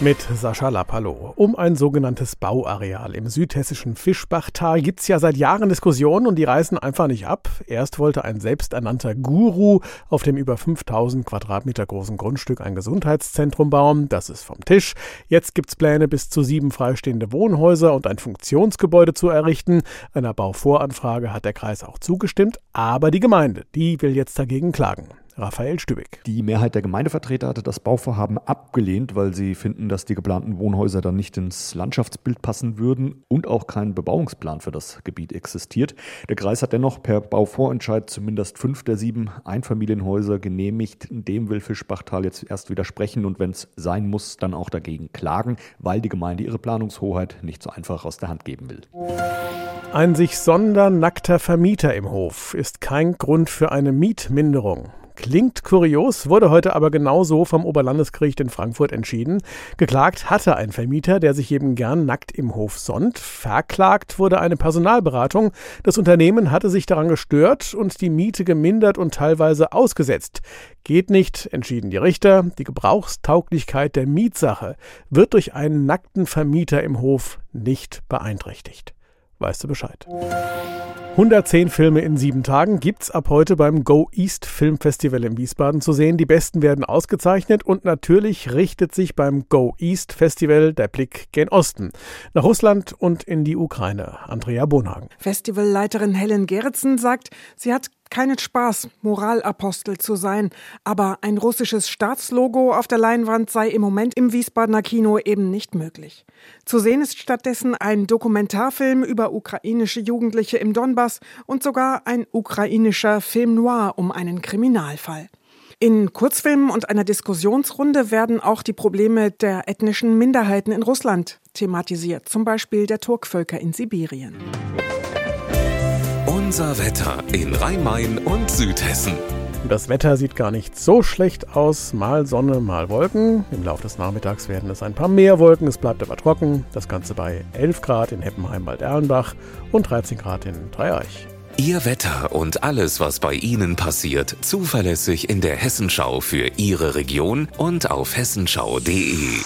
Mit Sascha Lapallo. Um ein sogenanntes Bauareal im südhessischen Fischbachtal gibt es ja seit Jahren Diskussionen und die reißen einfach nicht ab. Erst wollte ein selbsternannter Guru auf dem über 5000 Quadratmeter großen Grundstück ein Gesundheitszentrum bauen. Das ist vom Tisch. Jetzt gibt es Pläne, bis zu sieben freistehende Wohnhäuser und ein Funktionsgebäude zu errichten. Einer Bauvoranfrage hat der Kreis auch zugestimmt, aber die Gemeinde, die will jetzt dagegen klagen. Raphael Stübeck. Die Mehrheit der Gemeindevertreter hatte das Bauvorhaben abgelehnt, weil sie finden, dass die geplanten Wohnhäuser dann nicht ins Landschaftsbild passen würden und auch kein Bebauungsplan für das Gebiet existiert. Der Kreis hat dennoch per Bauvorentscheid zumindest fünf der sieben Einfamilienhäuser genehmigt. Dem will Fischbachtal jetzt erst widersprechen und wenn es sein muss, dann auch dagegen klagen, weil die Gemeinde ihre Planungshoheit nicht so einfach aus der Hand geben will. Ein sich sondernackter Vermieter im Hof ist kein Grund für eine Mietminderung. Klingt kurios, wurde heute aber genauso vom Oberlandesgericht in Frankfurt entschieden. Geklagt hatte ein Vermieter, der sich eben gern nackt im Hof sonnt. Verklagt wurde eine Personalberatung. Das Unternehmen hatte sich daran gestört und die Miete gemindert und teilweise ausgesetzt. Geht nicht, entschieden die Richter. Die Gebrauchstauglichkeit der Mietsache wird durch einen nackten Vermieter im Hof nicht beeinträchtigt. Weißt du Bescheid? 110 Filme in sieben Tagen gibt's ab heute beim Go East Film Festival in Wiesbaden zu sehen. Die besten werden ausgezeichnet und natürlich richtet sich beim Go East Festival der Blick gen Osten. Nach Russland und in die Ukraine. Andrea Bonhagen. Festivalleiterin Helen Gerritsen sagt, sie hat keinen Spaß, Moralapostel zu sein, aber ein russisches Staatslogo auf der Leinwand sei im Moment im Wiesbadener Kino eben nicht möglich. Zu sehen ist stattdessen ein Dokumentarfilm über ukrainische Jugendliche im Donbass und sogar ein ukrainischer Film noir um einen Kriminalfall. In Kurzfilmen und einer Diskussionsrunde werden auch die Probleme der ethnischen Minderheiten in Russland thematisiert, zum Beispiel der Turkvölker in Sibirien. Unser Wetter in Rhein-Main und Südhessen. Das Wetter sieht gar nicht so schlecht aus. Mal Sonne, mal Wolken. Im Laufe des Nachmittags werden es ein paar mehr Wolken. Es bleibt aber trocken. Das Ganze bei 11 Grad in Heppenheim-Bad Erlenbach und 13 Grad in Dreieich. Ihr Wetter und alles, was bei Ihnen passiert, zuverlässig in der Hessenschau für Ihre Region und auf hessenschau.de.